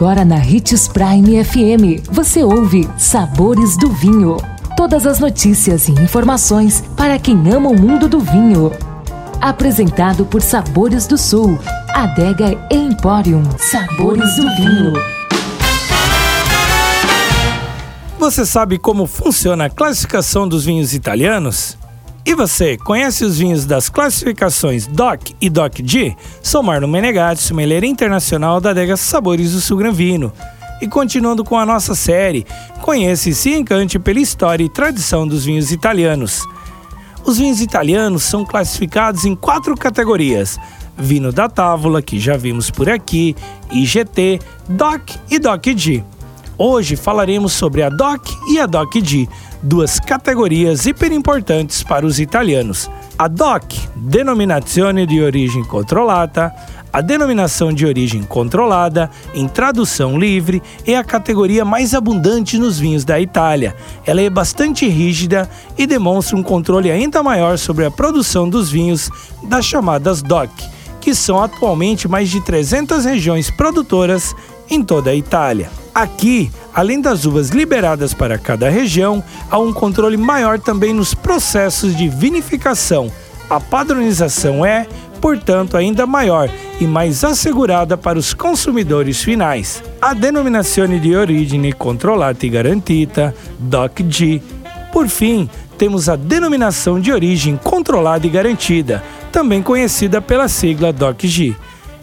Agora na Ritz Prime FM, você ouve Sabores do Vinho. Todas as notícias e informações para quem ama o mundo do vinho. Apresentado por Sabores do Sul, Adega Emporium. Sabores do Vinho. Você sabe como funciona a classificação dos vinhos italianos? E você, conhece os vinhos das classificações DOC e DOC-G? Sou Marlon Menegatti, sommelier internacional da adega Sabores do Sul Gran Vino. E continuando com a nossa série, conheça e se encante pela história e tradição dos vinhos italianos. Os vinhos italianos são classificados em quatro categorias: vinho da távola, que já vimos por aqui, IGT, DOC e DOC-G. Hoje falaremos sobre a DOC e a DOC-G, duas categorias hiper importantes para os italianos. A DOC, Denominazione di Origine Controllata, a denominação de origem controlada, em tradução livre, é a categoria mais abundante nos vinhos da Itália. Ela é bastante rígida e demonstra um controle ainda maior sobre a produção dos vinhos das chamadas DOC, que são atualmente mais de 300 regiões produtoras em toda a Itália. Aqui, além das uvas liberadas para cada região, há um controle maior também nos processos de vinificação. A padronização é, portanto, ainda maior e mais assegurada para os consumidores finais. A denominação de origem controlada e garantida, DOC-G. Por fim, temos a denominação de origem controlada e garantida, também conhecida pela sigla DOC-G.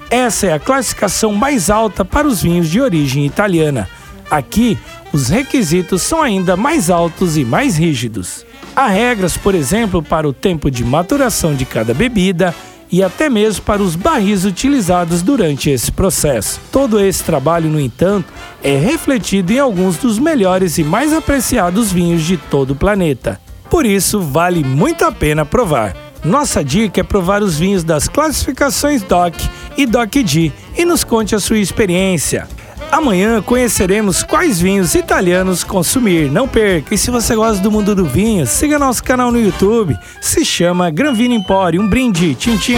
Essa é a classificação mais alta para os vinhos de origem italiana. Aqui, os requisitos são ainda mais altos e mais rígidos. Há regras, por exemplo, para o tempo de maturação de cada bebida e até mesmo para os barris utilizados durante esse processo. Todo esse trabalho, no entanto, é refletido em alguns dos melhores e mais apreciados vinhos de todo o planeta. Por isso, vale muito a pena provar. Nossa dica é provar os vinhos das classificações DOC e DOC-D e nos conte a sua experiência. Amanhã conheceremos quais vinhos italianos consumir. Não perca! E se você gosta do mundo do vinho, siga nosso canal no YouTube. Se chama Gran Vino Empório. Um brinde. Tchim, tchim.